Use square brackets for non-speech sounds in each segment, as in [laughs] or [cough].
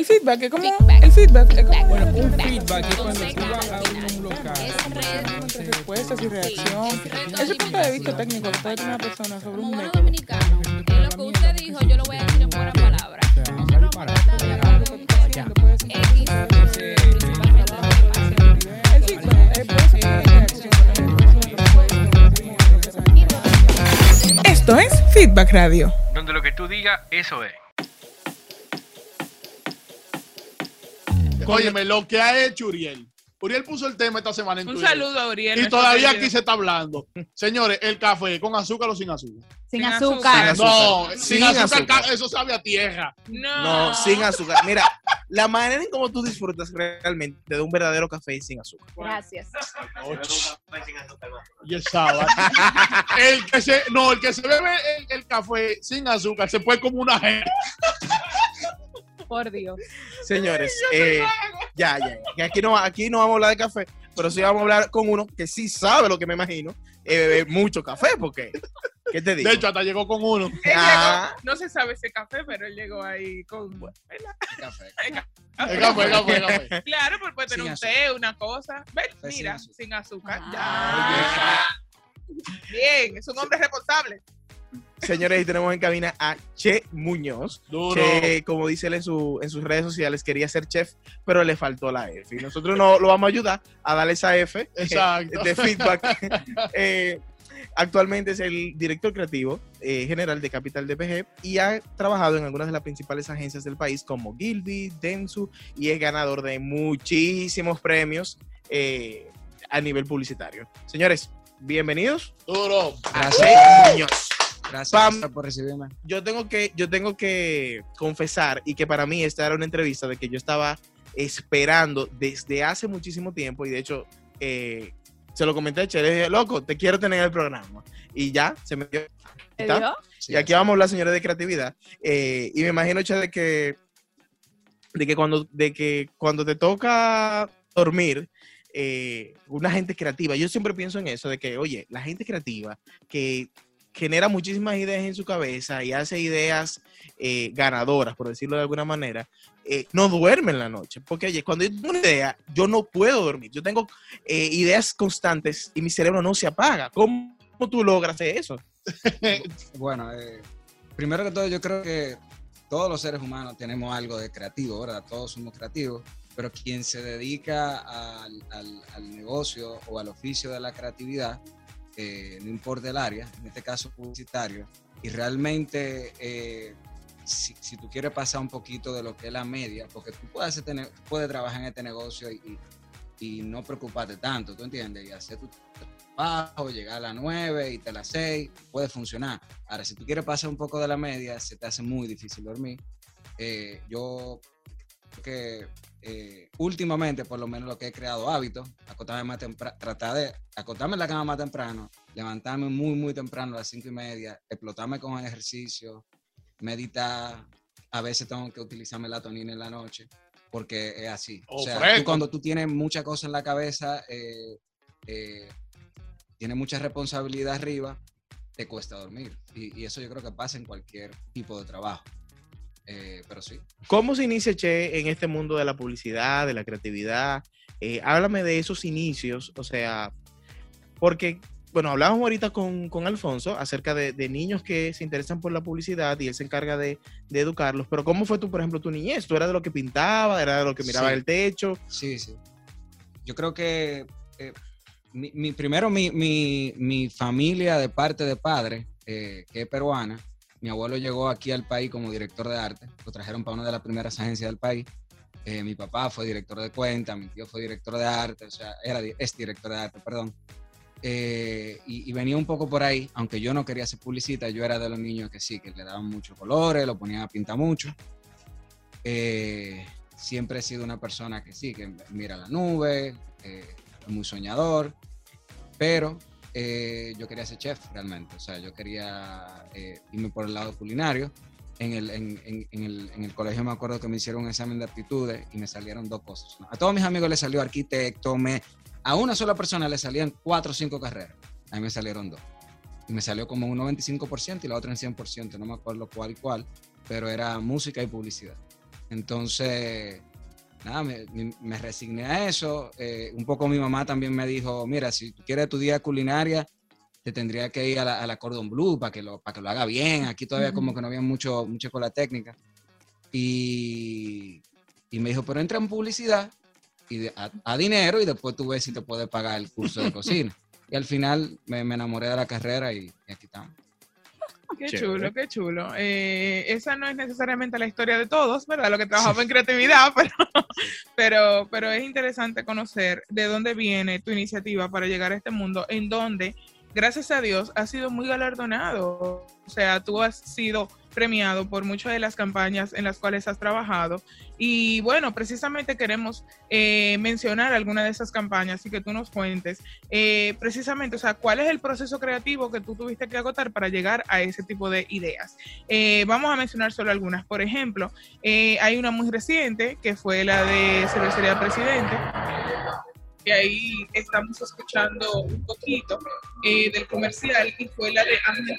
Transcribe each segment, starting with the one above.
El feedback es como. El feedback es como. Bueno, un feedback es cuando tú vas a un local. entre respuestas y reacción. Ese punto de vista técnico tener una persona sobre Como un método. dominicano, eh, lo que usted dijo, yo lo voy a decir en buenas palabras. El feedback eh. Esto es Feedback Radio. Donde lo que tú digas, eso es. Óyeme, lo que ha hecho Uriel. Uriel puso el tema esta semana en Un Twitter. saludo a Uriel. Y todavía aquí se está hablando. Señores, el café con azúcar o sin azúcar. Sin Sin azúcar. azúcar. No, sin, Sin azúcar, azúcar. ca- eso sabe a tierra. No. No, sin azúcar. Mira, la manera en cómo tú disfrutas realmente de un verdadero café sin azúcar. Gracias. Y el sábado. el que se, no, el que se bebe el, el café sin azúcar se puede como una gente. Por Dios. Señores, [laughs] eh, ya, ya, aquí no, aquí no vamos a hablar de café, pero sí vamos a hablar con uno que sí sabe lo que me imagino, eh, beber mucho café, porque, ¿qué te digo? De hecho, hasta llegó con uno. Él Ah. llegó, no se sabe ese café, pero él llegó ahí con. Café. El café, el café, el café. Claro, pero puede tener Sin un azúcar. té, una cosa. Ven, Pues sin mira, azúcar. sin azúcar. Ah. Ya. Bien, es un hombre responsable. Señores, y tenemos en cabina a Che Muñoz. Duro. Che, como dice él en, su, en sus redes sociales, quería ser chef, pero le faltó la F. Y nosotros no lo vamos a ayudar a darle esa F eh, Exacto. de feedback. [laughs] Eh, actualmente es el director creativo eh, general de Capital DPG y ha trabajado en algunas de las principales agencias del país como Gilby, Densu y es ganador de muchísimos premios eh, a nivel publicitario. Señores, bienvenidos Duro. a. Che Muñoz Gracias Pam. por recibirme. yo tengo que yo tengo que confesar y que para mí esta era una entrevista de que yo estaba esperando desde hace muchísimo tiempo y de hecho eh, se lo comenté a Che, le dije, loco, te quiero tener en el programa y ya se me dio. ¿Te ¿Está? Y aquí vamos a hablar, señores, de creatividad. Eh, y me imagino, Che, de que, de que cuando, de que cuando te toca dormir, eh, una gente creativa, yo siempre pienso en eso, de que, oye, la gente creativa que genera muchísimas ideas en su cabeza y hace ideas eh, ganadoras, por decirlo de alguna manera, eh, no duerme en la noche. Porque, oye, cuando yo tengo una idea, yo no puedo dormir. Yo tengo eh, ideas constantes y mi cerebro no se apaga. ¿Cómo tú logras eso? [laughs] Bueno, eh, primero que todo, yo creo que todos los seres humanos tenemos algo de creativo, ¿verdad? Todos somos creativos, pero quien se dedica al, al- al negocio o al oficio de la creatividad, eh, no importa el área, en este caso publicitario, y realmente eh, si, tú quieres pasar un poquito de lo que es la media, porque tú puedes, hacer puedes trabajar en este negocio y, no preocuparte tanto, ¿tú entiendes? Y hacer tu trabajo, llegar a las 9 y te las 6, puede funcionar. Ahora, si tú quieres pasar un poco de la media, se te hace muy difícil dormir. Eh, yo creo que eh, últimamente, por lo menos lo que he creado hábitos, acostarme más temprano, tratar de acostarme en la cama más temprano, levantarme muy, muy temprano a las 5 y media, explotarme con el ejercicio, meditar. A veces tengo que utilizar melatonina en la noche, porque es así. Oh, o sea, tú cuando tú tienes muchas cosas en la cabeza, eh, eh, tienes mucha responsabilidad arriba, te cuesta dormir. Y, y eso yo creo que pasa en cualquier tipo de trabajo. Eh, pero sí. ¿Cómo se inicia, Che, en este mundo de la publicidad, de la creatividad? Eh, háblame de esos inicios, o sea, porque, bueno, hablábamos ahorita con, con Alfonso acerca de, de niños que se interesan por la publicidad y él se encarga de, de educarlos, pero ¿cómo fue tú, por ejemplo, tu niñez? ¿Tú eras de lo que pintaba, era de lo que miraba Sí. el techo? Sí, sí. Yo creo que eh, mi, mi- primero mi, mi- mi familia de parte de padre, que es peruana, mi abuelo llegó aquí al país como director de arte, lo trajeron para una de las primeras agencias del país. Eh, mi papá fue director de cuenta, mi tío fue director de arte, o sea, era, es director de arte, perdón. Eh, y, y venía un poco por ahí, aunque yo no quería ser publicista, yo era de los niños que sí, que le daban muchos colores, lo ponían a pintar mucho. Eh, siempre he sido una persona que sí, que mira la nube, eh, muy soñador, pero eh, yo quería ser chef realmente, o sea, yo quería eh, irme por el lado culinario. En el, en, en- en el, en el colegio me acuerdo que me hicieron un examen de aptitudes y me salieron dos cosas. A todos mis amigos les salió arquitecto, me, a una sola persona le salían cuatro o cinco carreras, a mí me salieron dos. Y me salió como un 95% y la otra en 100%, no me acuerdo cuál y cuál, pero era música y publicidad. Entonces, nada, me, me- resigné a eso. Eh, un poco mi mamá también me dijo, mira, si tú quieres estudiar culinaria, te tendría que ir a la, a la Cordon Bleu para que, lo, para que lo haga bien. Aquí todavía como que no había mucho, mucha escuela técnica. Y, y me dijo, pero entra en publicidad y de- a, a dinero y después tú ves si te puedes pagar el curso de [laughs] cocina. Y al final me, me enamoré de la carrera y, y aquí estamos. Qué Chévere. chulo, qué chulo. Eh, esa no es necesariamente la historia de todos, ¿verdad? Lo que trabajamos en creatividad, [laughs] pero, pero, pero es interesante conocer de dónde viene tu iniciativa para llegar a este mundo en donde, gracias a Dios, has sido muy galardonado. O sea, tú has sido premiado por muchas de las campañas en las cuales has trabajado. Y bueno, precisamente queremos eh, mencionar alguna de esas campañas y que tú nos cuentes eh, precisamente, o sea, cuál es el proceso creativo que tú tuviste que agotar para llegar a ese tipo de ideas. Eh, vamos a mencionar solo algunas. Por ejemplo, hay una muy reciente que fue la de Cervecería Presidente. Y ahí estamos escuchando un poquito eh, del comercial y fue la de Ángel.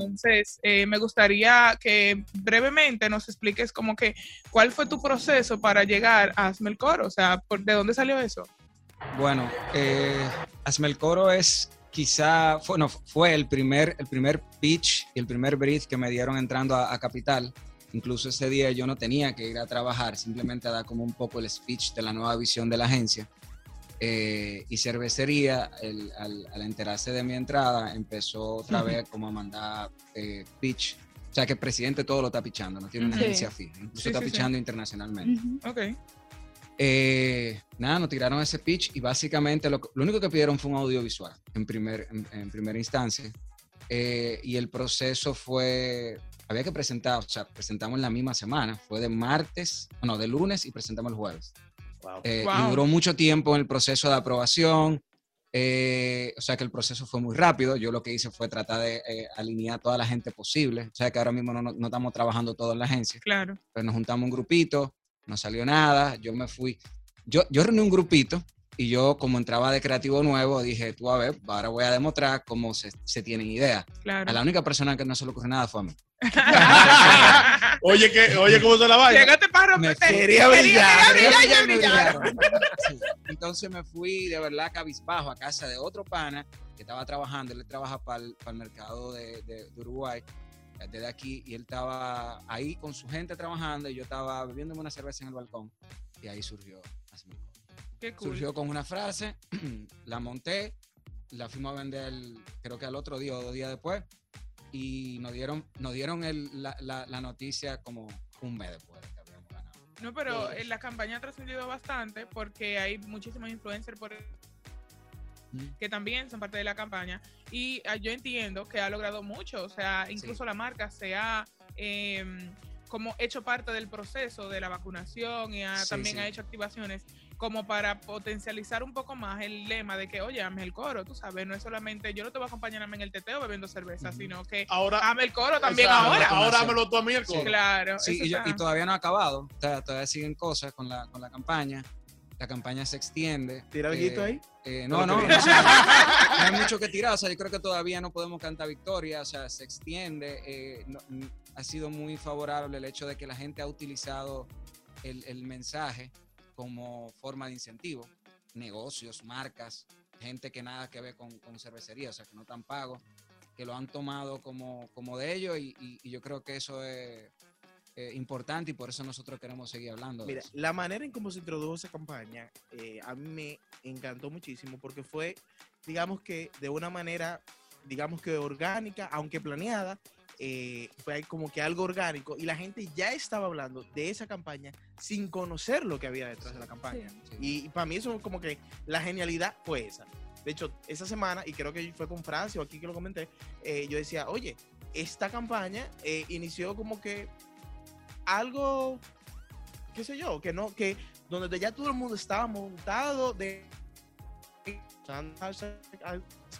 Entonces, eh, me gustaría que brevemente nos expliques como que cuál fue tu proceso para llegar a Hazme el Coro, o sea, por- ¿de dónde salió eso? Bueno, eh, Hazme el Coro es quizá, fue, no, fue el primer, el primer pitch y el primer brief que me dieron entrando a, a Capital. Incluso ese día yo no tenía que ir a trabajar, simplemente a dar como un poco el speech de la nueva visión de la agencia. Eh, y cervecería, el- al, al enterarse de mi entrada, empezó otra vez como a mandar eh, pitch. O sea que el presidente todo lo está pichando, no tiene una Sí. agencia fija, incluso Sí, está sí, sí. pichando internacionalmente. Ok. Eh, nada, nos tiraron ese pitch y básicamente lo, lo único que pidieron fue un audiovisual en, primer, en, en primera instancia. Eh, y el proceso fue, había que presentar, o sea, presentamos la misma semana, fue de martes, no, de lunes y presentamos el jueves. Wow. Eh, Wow. Y duró mucho tiempo en el proceso de aprobación. eh, o sea que el proceso fue muy rápido. Yo lo que hice fue tratar de eh, alinear a toda la gente posible. O sea que ahora mismo no, no- no estamos trabajando todo en la agencia Claro. pues nos juntamos un grupito, no salió nada, yo me fui, yo, yo reuní un grupito y yo como entraba de creativo nuevo dije, tú a ver, ahora voy a demostrar cómo se, se tienen ideas. Claro. A la única persona que no se le ocurrió nada fue a mí. [laughs] Oye, que, oye, ¿cómo se la vaina? Llegaste Me fui. Quería brillar. Quería brillar, brillar, me brillar. brillaron. Sí. Entonces me fui de verdad cabizbajo a casa de otro pana que estaba trabajando, él trabaja para el, mercado de, de- de Uruguay, desde aquí, y él estaba ahí con su gente trabajando y yo estaba bebiéndome una cerveza en el balcón y ahí surgió el. Qué cool. Surgió con una frase, [clears throat] la monté, la fuimos a vender creo que al otro día o dos días después y nos dieron, nos dieron el- la, la- la noticia como un mes después No, pero eh, la campaña ha trascendido bastante porque hay muchísimos influencers por Mm. que también son parte de la campaña. Y ah, yo entiendo que ha logrado mucho, o sea, incluso la marca se ha em, como hecho parte del proceso de la vacunación y ha- Sí, también sí. ha hecho activaciones como para potencializar un poco más el lema de que, oye, ame el coro, tú sabes, no es solamente yo no te voy a acompañar en el teteo bebiendo cerveza, sino que Ahora, ame el coro también exacto, ahora. Ahora dámelo tú a mí el Sí. coro. Claro. Sí, y, yo- está- y todavía no ha acabado. O sea, todavía siguen cosas con la, con la campaña. La campaña se extiende. ¿Tira Eh, algo ahí? eh, No no, no, [laughs] no hay mucho que tirar. O sea, yo creo que todavía no podemos cantar victoria. O sea, se extiende. eh, no- ha sido muy favorable el hecho de que la gente ha utilizado el, el mensaje como forma de incentivo. Negocios, marcas, gente que nada que ver con, con cervecería, o sea, que no están pagos, que lo han tomado como, como de ellos y, y- y yo creo que eso es eh, importante y por eso nosotros queremos seguir hablando. de Mira, eso. la manera en cómo se introdujo esa campaña eh, a mí me encantó muchísimo porque fue, digamos que de una manera, digamos que orgánica, aunque planeada, eh, fue como que algo orgánico y la gente ya estaba hablando de esa campaña sin conocer lo que había detrás de la campaña. Sí. Y para mí eso como que la genialidad fue esa. De hecho, esa semana, y creo que fue con Francia o aquí que lo comenté, yo decía, oye, esta campaña inició como que algo, qué sé yo, que no, que donde ya todo el mundo estaba montado de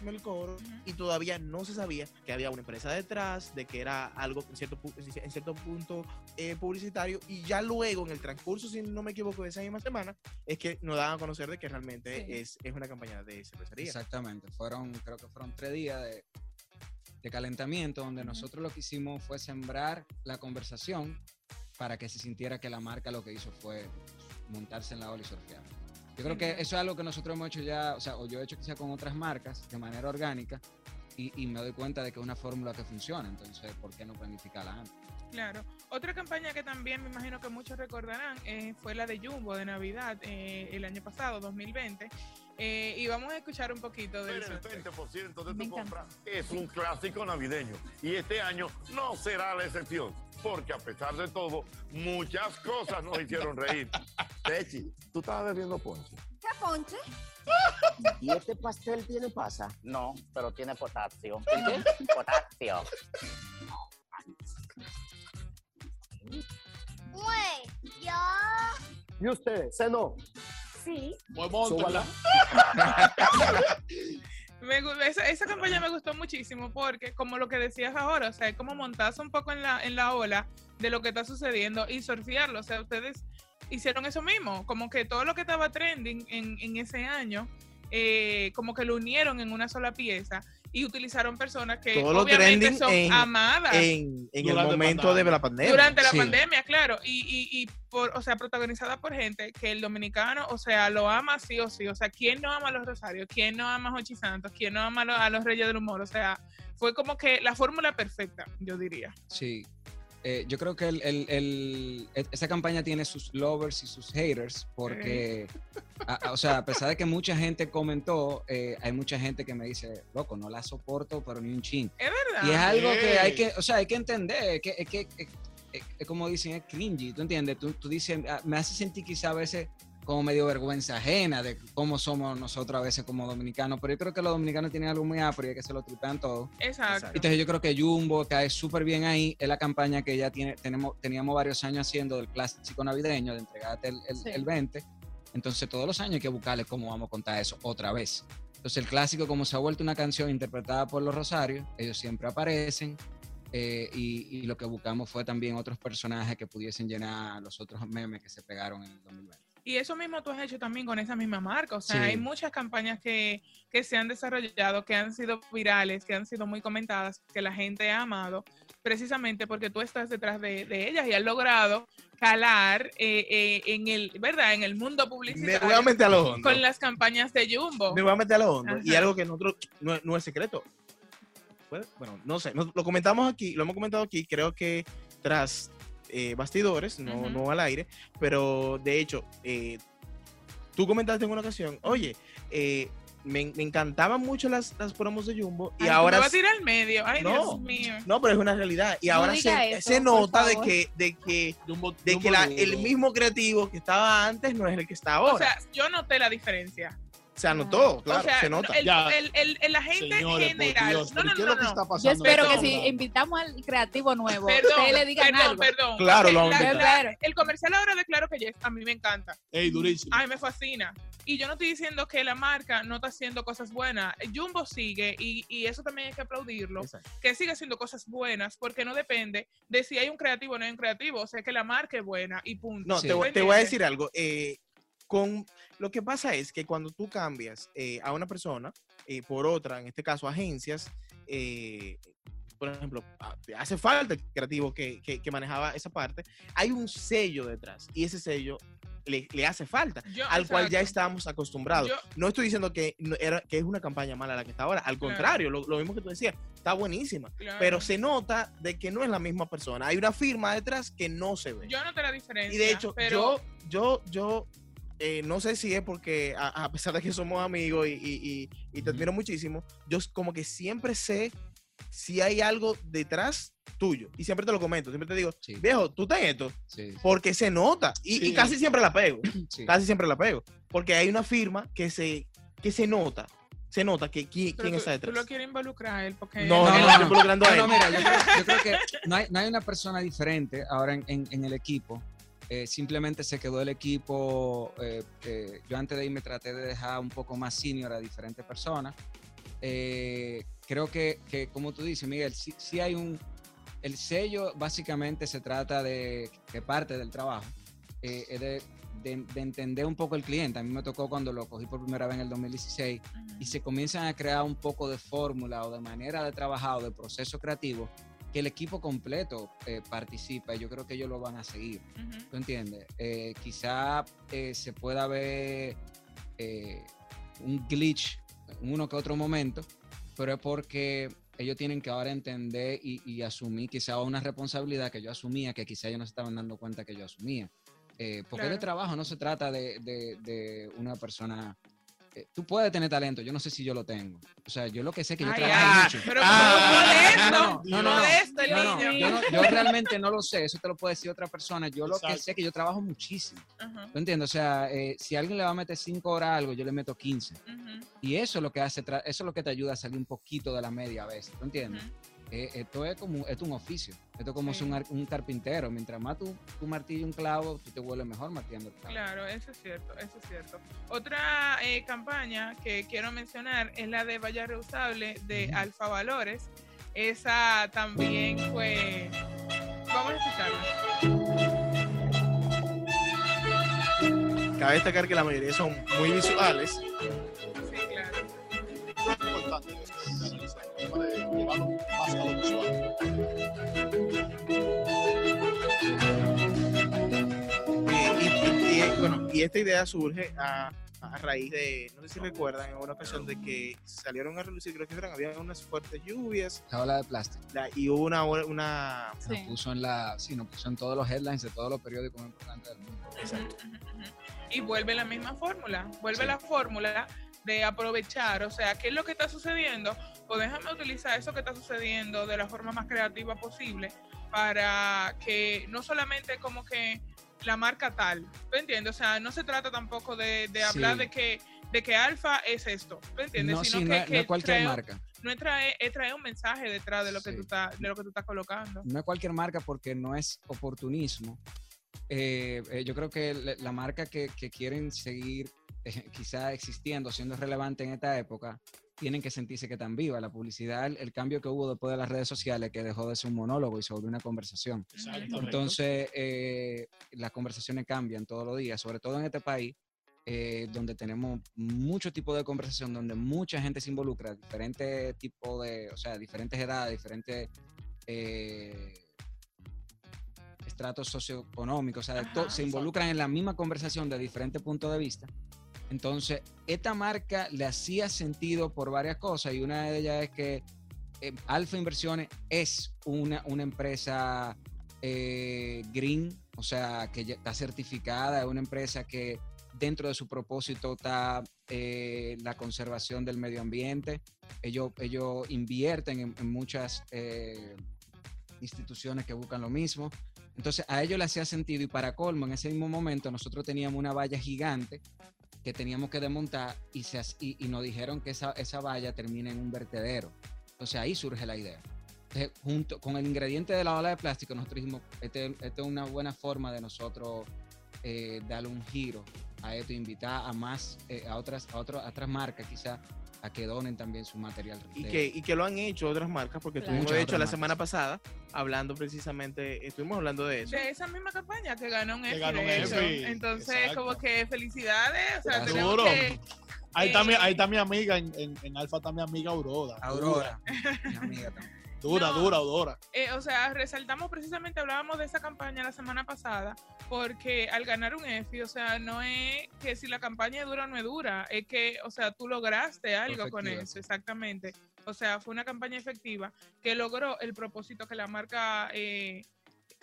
el coro y todavía no se sabía que había una empresa detrás, de que era algo en cierto, en cierto punto eh, publicitario y ya luego en el transcurso, si no me equivoco, de esa misma semana, es que nos daban a conocer de que realmente Sí. es, es una campaña de cervecería. Exactamente, fueron, creo que fueron tres días de, de calentamiento donde nosotros lo que hicimos fue sembrar la conversación para que se sintiera que la marca lo que hizo fue montarse en la ola y surfear. Yo creo que eso es algo que nosotros hemos hecho ya, o sea, o yo he hecho quizá con otras marcas de manera orgánica y, y me doy cuenta de que es una fórmula que funciona, entonces, ¿por qué no planificarla antes? Claro. Otra campaña que también me imagino que muchos recordarán eh, fue la de Jumbo de Navidad eh, el año pasado, 2020. Eh, y vamos a escuchar un poquito de Pero eso. el 20% de tu compra es un clásico navideño y este año no será la excepción, porque a pesar de todo, muchas cosas nos hicieron reír. [laughs] Techi, tú estabas bebiendo ponche. ¿Qué ponche? ¿Y este pastel tiene pasa? No, pero tiene potasio. ¿Qué? Potasio. Güey, yo. ¿Y usted? ¿Cenó? Sí. Móntala. [laughs] Me esa, esa campaña me gustó muchísimo porque, como lo que decías ahora, o sea, es como montarse un poco en la, en la ola de lo que está sucediendo y surfearlo. O sea, ustedes hicieron eso mismo, como que todo lo que estaba trending en, en ese año, eh, como que lo unieron en una sola pieza y utilizaron personas que Todo obviamente trending son en- amadas. En, en el momento pandemia. de la pandemia. Durante la Sí. pandemia, claro, y, y, y por, o sea, protagonizada por gente que el dominicano, o sea, lo ama sí o sí, o sea, ¿quién no ama a los Rosarios? ¿Quién no ama a Jochi Santos? ¿Quién no ama a los, a los Reyes del Humor? O sea, fue como que la fórmula perfecta, yo diría. Sí. Eh, yo creo que el- el- el- e- esa campaña tiene sus lovers y sus haters, porque, a- a- o sea, a pesar de que mucha gente comentó, eh, hay mucha gente que me dice, loco, no la soporto, pero ni un chin. Es verdad. Y es algo que hay que, o sea, hay que entender, es que, es que es- es- es como dicen, es cringy, ¿tú entiendes? Tú, tú dices, ah, me hace sentir quizá a veces como medio vergüenza ajena de cómo somos nosotros a veces como dominicanos, pero yo creo que los dominicanos tienen algo muy apro y es que se lo tripean todo. Exacto. Entonces yo creo que Jumbo cae súper bien ahí, es la campaña que ya tiene, tenemos, teníamos varios años haciendo del clásico navideño, de entregarte el, el, Sí. el 20, entonces todos los años hay que buscarle cómo vamos a contar eso otra vez. Entonces el clásico como se ha vuelto una canción interpretada por los Rosarios, ellos siempre aparecen eh, y, y lo que buscamos fue también otros personajes que pudiesen llenar los otros memes que se pegaron en el 2020. Y eso mismo tú has hecho también con esa misma marca. O sea, Sí. hay muchas campañas que, que se han desarrollado, que han sido virales, que han sido muy comentadas, que la gente ha amado, precisamente porque tú estás detrás de, de ellas y has logrado calar eh, eh, en el, ¿verdad? En el mundo Me publicitario voy a meter a lo hondo. con las campañas de Jumbo. Me voy a meter a lo hondo. Y algo que nosotros no, no es secreto. Puede- Bueno, no sé. nos- lo comentamos aquí, lo hemos comentado aquí. Creo que tras eh, bastidores, no, Ujú. no al aire, pero de hecho, eh, tú comentaste en una ocasión, oye, eh, me, me encantaban mucho las, las promos de Jumbo y Ay, tú ahora me vas a tirar al medio. Ay, No. Dios mío. no, pero es una realidad. Y No ahora se, eso, se nota de que, de que, Jumbo- de Jumbo que la- el mismo creativo que estaba antes no es el que está ahora. O sea, yo noté la diferencia. Se anotó, claro, o sea, se nota. el, Ya. el, el, el agente Señores, general. Dios, no, ¿pero no, ¿qué es no, lo que Yo espero que si invitamos al creativo nuevo, Perdón, ustedes le digan perdón, algo. perdón. Claro, lo vamos a la- la- El comercial ahora de Claro que Yes, a mí me encanta. Ey, durísimo. Ay, me fascina. Y yo no estoy diciendo que la marca no está haciendo cosas buenas. Jumbo sigue y, y eso también hay que aplaudirlo. Exacto. Que sigue haciendo cosas buenas porque no depende de si hay un creativo o no hay un creativo. O sea, que la marca es buena y punto. No, Sí. te, voy- ¿Me te voy a decir algo. eh, con lo que pasa es que cuando tú cambias eh, a una persona eh, por otra, en este caso agencias, eh, por ejemplo, a- te hace falta el creativo que, que- que manejaba esa parte, hay un sello detrás y ese sello le, le hace falta, Yo- al cual ya estamos acostumbrados. Yo- no estoy diciendo que, no era, que es una campaña mala la que está ahora, al Claro. contrario, lo, lo mismo que tú decías, está buenísima, Claro. pero se nota de que no es la misma persona. Hay una firma detrás que no se ve. Yo noté la diferencia. Y de hecho, pero yo, yo, yo eh, no sé si es porque, a, a pesar de que somos amigos y, y- y- y te admiro muchísimo, yo como que siempre sé si hay algo detrás tuyo. Y siempre te lo comento, siempre te digo, Sí, viejo, tú estás en esto, sí, porque se nota. Y, y Sí. casi siempre la pego, [clears throat] sí. casi siempre la pego. Porque hay una firma que se, que se nota, se nota que qui- pero quién tú, está tú detrás. lo quieres involucrar a él porque No, No, no, no, no, involucrando a No, él. no, mira, yo creo, yo creo que no hay, no hay una persona diferente ahora en, en- en el equipo. Eh, simplemente se quedó el equipo. eh, eh, yo antes de irme traté de dejar un poco más senior a diferentes personas. Creo que, que, como tú dices, Miguel, sí, sí hay un. El sello básicamente se trata de que parte del trabajo. es de, de- de entender un poco el cliente. A mí me tocó cuando lo cogí por primera vez en el 2016 y se comienzan a crear un poco de fórmula o de manera de trabajar o de proceso creativo que el equipo completo eh, participa y yo creo que ellos lo van a seguir. Ujú. ¿Tú entiendes? Eh, quizá eh, se pueda ver eh, un glitch en uno que otro momento, pero es porque ellos tienen que ahora entender y, y asumir quizá una responsabilidad que yo asumía, que quizá ellos no se estaban dando cuenta que yo asumía. Porque Claro. de trabajo no se trata de, de- de una persona... eh, tú puedes tener talento, yo no sé si yo lo tengo. O sea, yo lo que sé es que yo Ay, trabajo ay, mucho. Pero Ah, modesto, no, no, no, no. modesto el No, no, niño. yo, no- yo realmente no lo sé, eso te lo puede decir otra persona. Yo lo que sé es que yo trabajo muchísimo. Ajá, ¿Tú entiendes? O sea, eh, si alguien le va a meter 5 horas a algo, yo le meto 15. ujú, Y eso es lo que hace, eso es lo que te ayuda a salir un poquito de la media a veces. ¿Tú entiendes? Eh, esto es como esto es un oficio. Esto es como Sí. si un, un carpintero. Mientras más tú, tú martillas un clavo, tú te vuelves mejor martillando el clavo. Claro, eso es cierto, eso es cierto. Otra eh, campaña que quiero mencionar es la de Valla Reusable de Ujú. Alfa Valores. Esa también fue... Vamos a escucharla. Cabe destacar que la mayoría son muy visuales. Sí, claro. Es importante y, bueno, y esta idea surge a, a raíz de, no sé si recuerdan, en una ocasión de que salieron a relucir, creo que eran, había unas fuertes lluvias La ola de plástico. la- y hubo una, una Nos Sí. puso en la, sí, nos puso en todos los headlines de todos los periódicos más importantes del mundo. exacto. Y vuelve la misma fórmula, vuelve Sí. la fórmula de aprovechar, o sea, ¿qué es lo que está sucediendo? Pues déjame utilizar eso que está sucediendo de la forma más creativa posible para que no solamente como que la marca tal, ¿tú entiendes? O sea, no se trata tampoco de, de hablar Sí. de que de que alfa es esto, ¿tú entiendes? No, Sino sí, que, no, es- no que es cualquier trae- marca. no es traer, es traer un mensaje detrás de lo que tú estás, de lo que tú estás colocando. no es cualquier marca porque no es oportunismo. Eh, eh, yo creo que la, la marca que, que quieren seguir eh, quizá existiendo, siendo relevante en esta época, tienen que sentirse que están vivas. La publicidad, el, el cambio que hubo después de las redes sociales, que dejó de ser un monólogo y se volvió una conversación. Exacto. Entonces, eh, las conversaciones cambian todos los días, sobre todo en este país, eh, donde tenemos mucho tipo de conversación, donde mucha gente se involucra, diferentes tipos de, o sea, diferentes edades, diferentes eh, estratos socioeconómicos, o sea, Ajá, se involucran en la misma conversación de diferentes puntos de vista. Entonces, esta marca le hacía sentido por varias cosas y una de ellas es que eh, Alfa Inversiones es una, una empresa eh, green, o sea, que ya está certificada, es una empresa que dentro de su propósito está eh, la conservación del medio ambiente. Ellos, ellos invierten en, muchas eh, instituciones que buscan lo mismo. Entonces, a ellos le hacía sentido y para colmo, en ese mismo momento nosotros teníamos una valla gigante que teníamos que desmontar y, se, y, nos dijeron que esa, esa valla termina en un vertedero. Entonces ahí surge la idea. Entonces, junto con el ingrediente de la ola de plástico, nosotros dijimos, este- esta es una buena forma de nosotros eh, darle un giro a esto, invitar a más, eh, a otras, a otras, a otras marcas quizás a que donen también su material. Y de- que, y que lo han hecho otras marcas, porque Claro. estuvimos de hecho la semana pasada hablando precisamente, estuvimos hablando de eso. De esa misma campaña que ganó un ganó. EFI, Entonces, exacto. como que felicidades, o sea, Gracias. tenemos Seguro. que... Ahí está, mi, Eh, ahí está mi amiga en, en, en Alfa, está mi amiga Aurora. Aurora, mi amiga también. Dura, No. dura, Aurora. Eh, o sea, resaltamos precisamente, hablábamos de esa campaña la semana pasada, porque al ganar un EFI, o sea, no es que si la campaña es dura o no es dura, es que, o sea, tú lograste algo con eso, exactamente. O sea, fue una campaña efectiva que logró el propósito que la marca eh,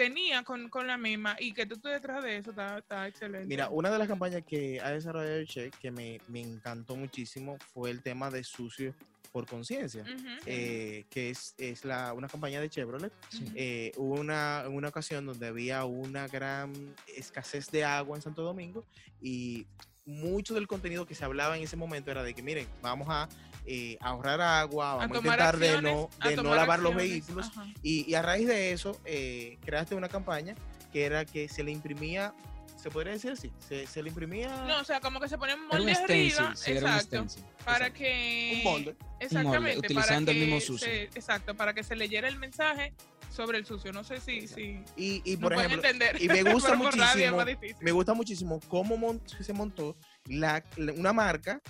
tenía con, con la misma y que tú estés detrás de eso está, está excelente. Mira, una de las campañas que ha desarrollado el Che que me, me encantó muchísimo fue el tema de sucio por conciencia, eh, que es, es la, una campaña de Chevrolet. Eh, hubo una, una ocasión donde había una gran escasez de agua en Santo Domingo y mucho del contenido que se hablaba en ese momento era de que, miren, vamos a eh, ahorrar agua, A vamos a, tomar intentar de no, a de no lavar los acciones, vehículos. ajá. Y, y a raíz de eso, eh, creaste una campaña que era que se le imprimía, se podría decir así, se, se le imprimía No, o sea, como que se ponen Era un moldes arriba, sí, era un exacto, stencil. para que Un molde. exactamente, utilizando para el mismo sucio. se- exacto, para que se leyera el mensaje sobre el sucio. No sé si, si y, y por ejemplo, entender. y me [laughs] gusta muchísimo, me gusta muchísimo cómo mon- se montó la, la- una marca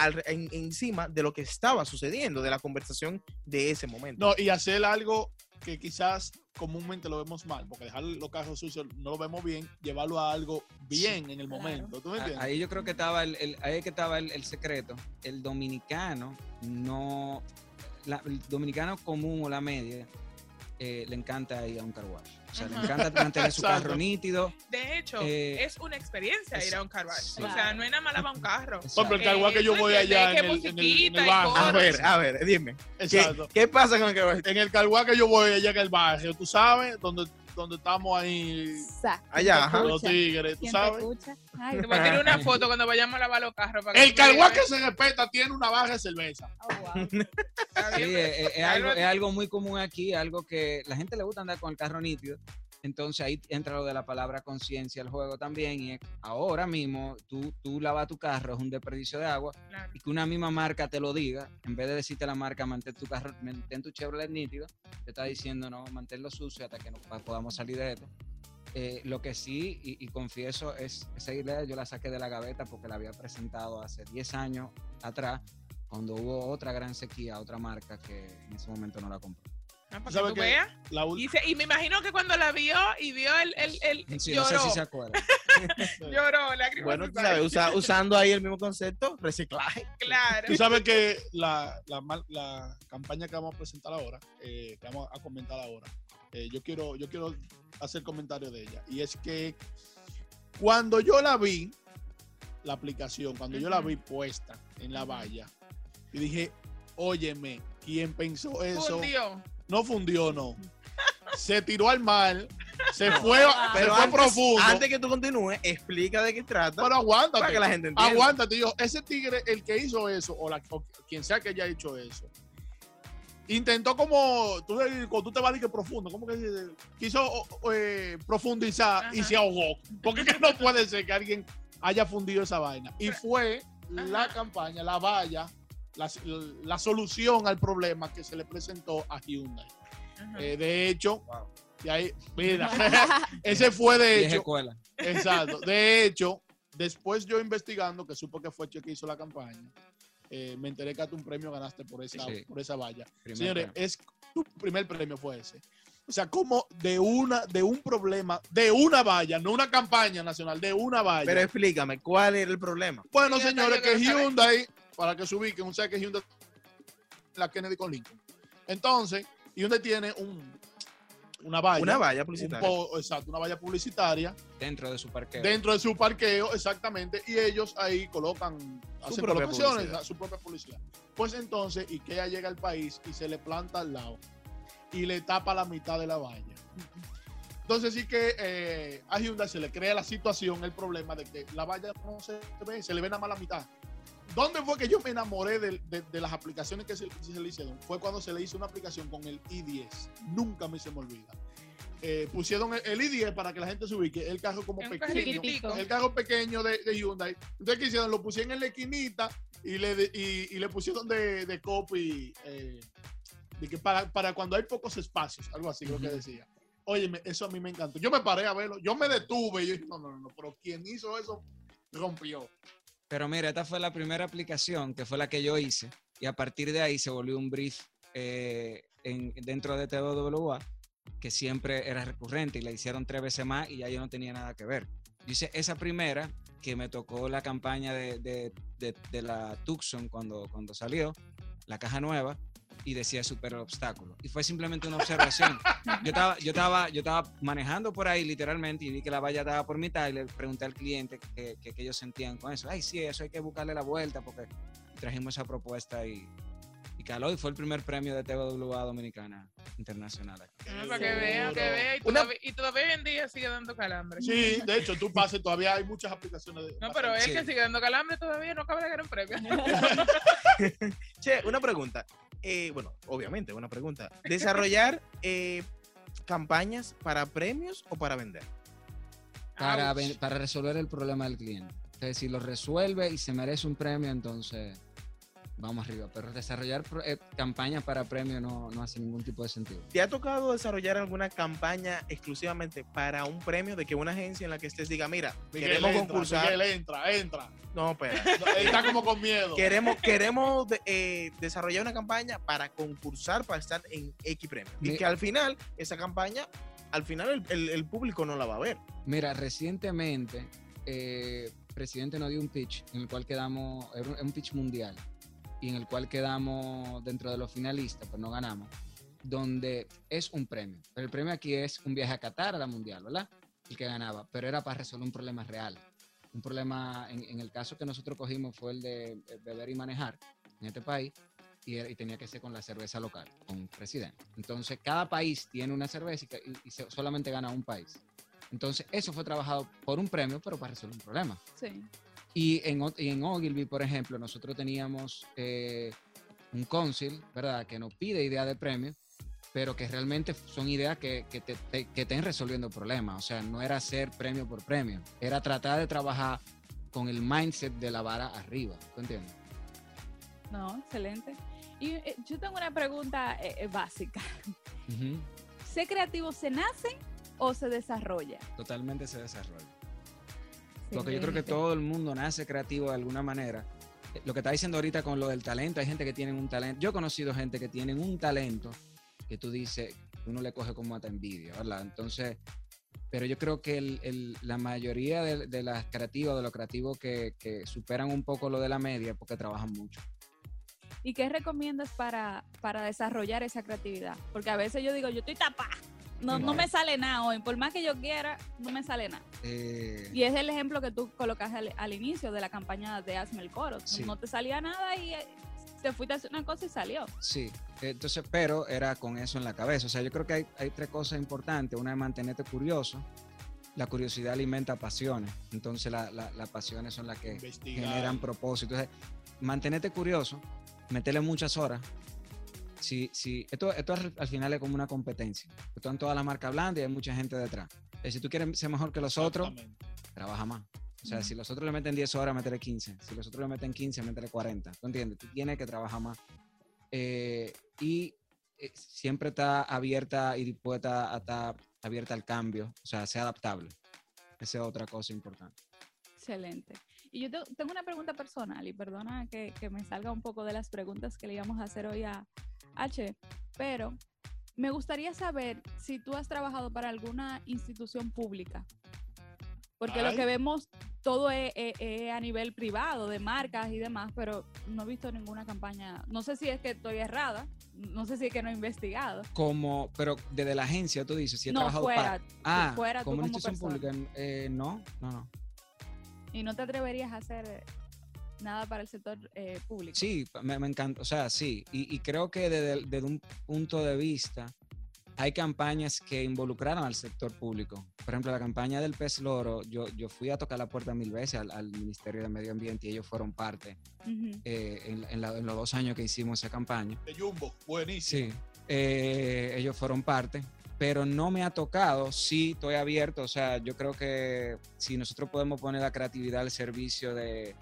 al- en- encima de lo que estaba sucediendo, de la conversación de ese momento. No, y hacer algo que quizás comúnmente lo vemos mal, porque dejar los carros sucios no lo vemos bien, llevarlo a algo bien en el momento. ¿Tú me entiendes? Ahí yo creo que estaba el, el- ahí es que estaba el, el secreto. El dominicano no, la- el dominicano común o la media eh, le encanta ir a un car wash. O sea, le encanta mantener su carro nítido. De hecho, Eh, es una experiencia es- ir a un car wash. sí. O sea, no es nada más lavar un carro. Por ejemplo, el carguá que yo voy ¿tú allá en el, en el- en el barrio. A ver, a ver, dime. ¿Qué, Exacto. qué pasa con el que En el carguá que yo voy allá en el barrio, tú sabes, donde, donde estamos ahí Exacto. Allá, ajá. los tigres, tú ¿Quién te sabes. escucha? Ay, Te voy a tirar una foto cuando vayamos a lavar los carros. para El carguá que se respeta tiene una barra de cerveza. oh, wow. [laughs] Sí, bien, es, es- es algo, algo- es algo muy común aquí, algo que la gente le gusta andar con el carro nítido. Entonces ahí entra lo de la palabra conciencia al juego también. Y es, ahora mismo tú, tú lavas tu carro, es un desperdicio de agua. Claro. Y que una misma marca te lo diga, en vez de decirte la marca, mantén tu carro, mantén tu Chevrolet nítido, te está diciendo no, manténlo sucio hasta que no, podamos salir de esto. Eh, lo que sí, y, y confieso, es esa idea yo la saqué de la gaveta porque la había presentado hace 10 años atrás, cuando hubo otra gran sequía, otra marca que en ese momento no la compró. Ah, para que Y, se- y me imagino que cuando la vio y vio el, el, el Sí, no lloró, sé si se acuerda. [laughs] lloró, lágrimas Bueno, tú sabes, sangre. usa- usando ahí el mismo concepto, reciclaje. Claro. Tú sabes que la, la campaña que vamos a presentar ahora, eh, que vamos a comentar ahora, eh, yo, quiero, yo quiero hacer comentario de ella. Y es que cuando yo la vi, la aplicación, cuando yo la vi puesta en la valla, y dije, óyeme, ¿quién pensó eso? Fundió. No fundió, no. Se tiró al mar, se fue, a- Pero se fue antes, profundo. antes que tú continúes, explica de qué trata pero aguántate. para que la gente entienda. Aguántate, tío. Ese tigre, el que hizo eso, o, la, o quien sea que haya hecho eso, intentó como, tú, cuando tú te vas a decir profundo, como que dice? quiso eh, profundizar y se ahogó. Porque es que no puede ser que alguien haya fundido esa vaina. Y fue la campaña, la valla, la, la solución al problema que se le presentó a Hyundai. Eh, de hecho, y ahí, mira, [laughs] [laughs] ese fue de hecho. escuela. Exacto. De hecho, después yo investigando, que supo que fue Che que hizo la campaña, eh, me enteré que hasta un premio ganaste por esa, Sí. por esa valla. Primer Señores, premio. es tu primer premio fue ese. O sea, como de una, de un problema, de una valla, no una campaña nacional, de una valla. Pero explícame, ¿cuál era el problema? bueno, señores, que. Hyundai, para que se ubiquen, un que Hyundai la Kennedy con Lincoln. Entonces, Hyundai tiene un, una valla. Una valla un publicitaria. po- exacto, una valla publicitaria Dentro de su parqueo. dentro de su parqueo, exactamente, y ellos ahí colocan, hacen propia colocaciones, publicidad. a su propia publicidad. Pues entonces, IKEA llega al país y se le planta al lado y le tapa la mitad de la valla. Entonces sí que eh, a Hyundai se le crea la situación, el problema de que la valla no se ve, se le ve nada más la mitad. ¿Dónde fue que yo me enamoré de, de- de las aplicaciones que se, que se le hicieron? Fue cuando se le hizo una aplicación con el i10. Nunca me se me olvida. Eh, pusieron el, el i10 para que la gente se ubique, el carro como pequeño. El carro pequeño de, de Hyundai. Entonces, ¿qué hicieron? Lo pusieron en la esquinita y le, de- y, y le pusieron de, copy eh, de que para, para cuando hay pocos espacios, algo así, creo que decía. Óyeme, eso a mí me encantó. Yo me paré a verlo, yo me detuve y yo dije, no, no, no, pero quien hizo eso rompió. Pero mira, esta fue la primera aplicación que fue la que yo hice y a partir de ahí se volvió un brief eh, en, dentro de TWA que siempre era recurrente y la hicieron tres veces más y ya yo no tenía nada que ver. Yo hice esa primera que me tocó la campaña de, de- de- de la Tucson cuando, cuando salió, la caja nueva, y decía super obstáculo. Y fue simplemente una observación. Yo estaba, yo, estaba, yo estaba manejando por ahí literalmente y vi que la valla estaba por mitad y le pregunté al cliente qué que, que ellos sentían con eso. Ay, sí, eso hay que buscarle la vuelta porque trajimos esa propuesta y, y caló y fue el primer premio de TWA Dominicana Internacional. aquí. Ah, para que vea, que vea. Y Una- todavía, y todavía hoy en día sigue dando calambre. Sí, de hecho, tú pases, todavía hay muchas aplicaciones. De, No, pero él Sí. que sigue dando calambre todavía no acaba de ganar un premio. [laughs] Che, una pregunta. Eh, bueno, obviamente, una pregunta. ¿Desarrollar [laughs] eh, campañas para premios o para vender? Para, ven- para resolver el problema del cliente. Entonces, si lo resuelve y se merece un premio, entonces vamos arriba. Pero desarrollar eh, campañas para premios no, no hace ningún tipo de sentido. ¿Te ha tocado desarrollar alguna campaña exclusivamente para un premio de que una agencia en la que estés diga, mira, Miguel queremos entra, concursar? Miguel entra, entra. No, él [laughs] está como con miedo. queremos queremos de- eh, desarrollar una campaña para concursar para estar en X premio. Y Mi- que al final, esa campaña, al final el, el- el público no la va a ver. Mira, recientemente, eh, presidente nos dio un pitch en el cual quedamos, era un pitch mundial, y en el cual quedamos dentro de los finalistas, pero no ganamos, donde es un premio. Pero el premio aquí es un viaje a Qatar a la mundial, ¿verdad? El que ganaba, pero era para resolver un problema real. Un problema, en, en el caso que nosotros cogimos fue el de eh, beber y manejar en este país, y, era- y tenía que ser con la cerveza local, con presidente. Entonces, cada país tiene una cerveza y- y se- solamente gana un país. Entonces, eso fue trabajado por un premio, pero para resolver un problema. Sí. Y en, en Ogilvy, por ejemplo, nosotros teníamos eh, un council, ¿verdad?, que nos pide ideas de premio, pero que realmente son ideas que, que, te, te- que estén resolviendo problemas. O sea, no era hacer premio por premio, era tratar de trabajar con el mindset de la vara arriba. ¿Tú entiendes? No, excelente. Y eh, yo tengo una pregunta eh, eh, básica. Ujú. ¿Ser creativo se nace o se desarrolla? Totalmente se desarrolla. Porque yo creo que todo el mundo nace creativo de alguna manera. Eh, Lo que está diciendo ahorita con lo del talento, hay gente que tiene un talento. Yo he conocido gente que tienen un talento que tú dices, uno le coge como hasta envidia, ¿verdad? Entonces, pero yo creo que el- el- la mayoría de, de las creativas, de los creativos que, que superan un poco lo de la media, porque trabajan mucho. ¿Y qué recomiendas para, para desarrollar esa creatividad? Porque a veces yo digo, yo estoy tapada. No, no me sale nada hoy. Por más que yo quiera, no me sale nada. Eh, Y es el ejemplo que tú colocaste al, al inicio de la campaña de Hazme el Coro. Sí. No te salía nada y eh, te fuiste a hacer una cosa y salió. Sí, entonces, pero era con eso en la cabeza. O sea, yo creo que hay, hay tres cosas importantes. Una es mantenerte curioso. La curiosidad alimenta pasiones. Entonces, la- la- las pasiones son las que Investigar. generan propósito. Entonces, mantenerte curioso, meterle muchas horas. Si, si, esto, esto al, al final es como una competencia. Están todas las marcas hablando y hay mucha gente detrás. Eh, si tú quieres ser mejor que los otros, trabaja más. O sea, si los otros le meten 10 horas, métele 15. Si los otros le meten 15, métele 40. ¿Tú entiendes? Tú tienes que trabajar más. Eh, y eh, siempre está abierta y dispuesta a estar abierta al cambio. O sea, sea adaptable. Esa es otra cosa importante. Excelente. Y yo te- tengo una pregunta personal y perdona que, que me salga un poco de las preguntas que le íbamos a hacer hoy a H, pero me gustaría saber si tú has trabajado para alguna institución pública. Porque lo que vemos todo es, es- es a nivel privado, de marcas y demás, pero no he visto ninguna campaña. No sé si es que estoy errada, no sé si es que no he investigado. Como, pero desde la agencia, tú dices, si he no, trabajado fuera, para... tú- Ah, fuera tú como una como institución persona. pública. eh, no, no, no. Y no te atreverías a hacer nada para el sector eh, público. Sí, me, me encanta, o sea, sí, y, y creo que desde, desde un punto de vista hay campañas que involucraron al sector público. Por ejemplo, la campaña del pez loro, yo, yo fui a tocar la puerta mil veces al, al Ministerio de Medio Ambiente y ellos fueron parte eh, en, en la- en los dos años que hicimos esa campaña. De Jumbo, buenísimo. Sí, eh, ellos fueron parte, pero no me ha tocado, sí estoy abierto, o sea, yo creo que si nosotros podemos poner la creatividad al servicio de,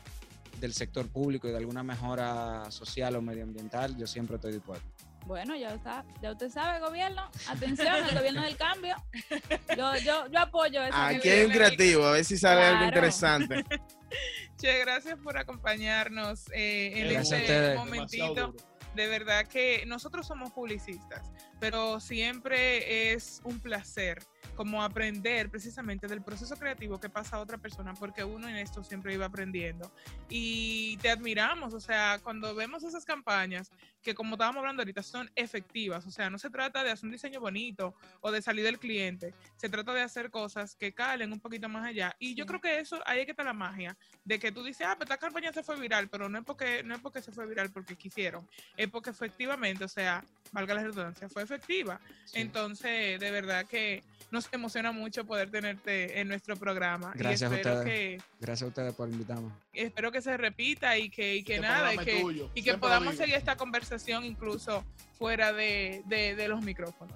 del sector público y de alguna mejora social o medioambiental, yo siempre estoy dispuesto. Bueno, ya está, ya usted sabe, gobierno. Atención, el gobierno del cambio. Yo, yo, yo apoyo eso. Aquí hay un creativo, a ver si sale algo interesante. [laughs] Che, gracias por acompañarnos eh, en Gracias este momentito. De verdad que nosotros somos publicistas, pero siempre es un placer como aprender precisamente del proceso creativo que pasa a otra persona, porque uno en esto siempre iba aprendiendo. Y te admiramos, o sea, cuando vemos esas campañas, que como estábamos hablando ahorita, son efectivas, o sea, no se trata de hacer un diseño bonito o de salir del cliente, se trata de hacer cosas que calen un poquito más allá. Y yo Sí. creo que eso, ahí es que está la magia, de que tú dices, ah, pero esta campaña se fue viral, pero no es porque, no es porque se fue viral porque quisieron, es porque efectivamente, o sea, valga la redundancia, fue efectiva. Entonces, de verdad que nos emociona mucho poder tenerte en nuestro programa. Gracias a y espero ustedes. que, Gracias a ustedes por invitarme. espero que se repita y que, y que Este nada, y que, tuyo, y que podamos seguir esta conversación incluso fuera de, de, de los micrófonos.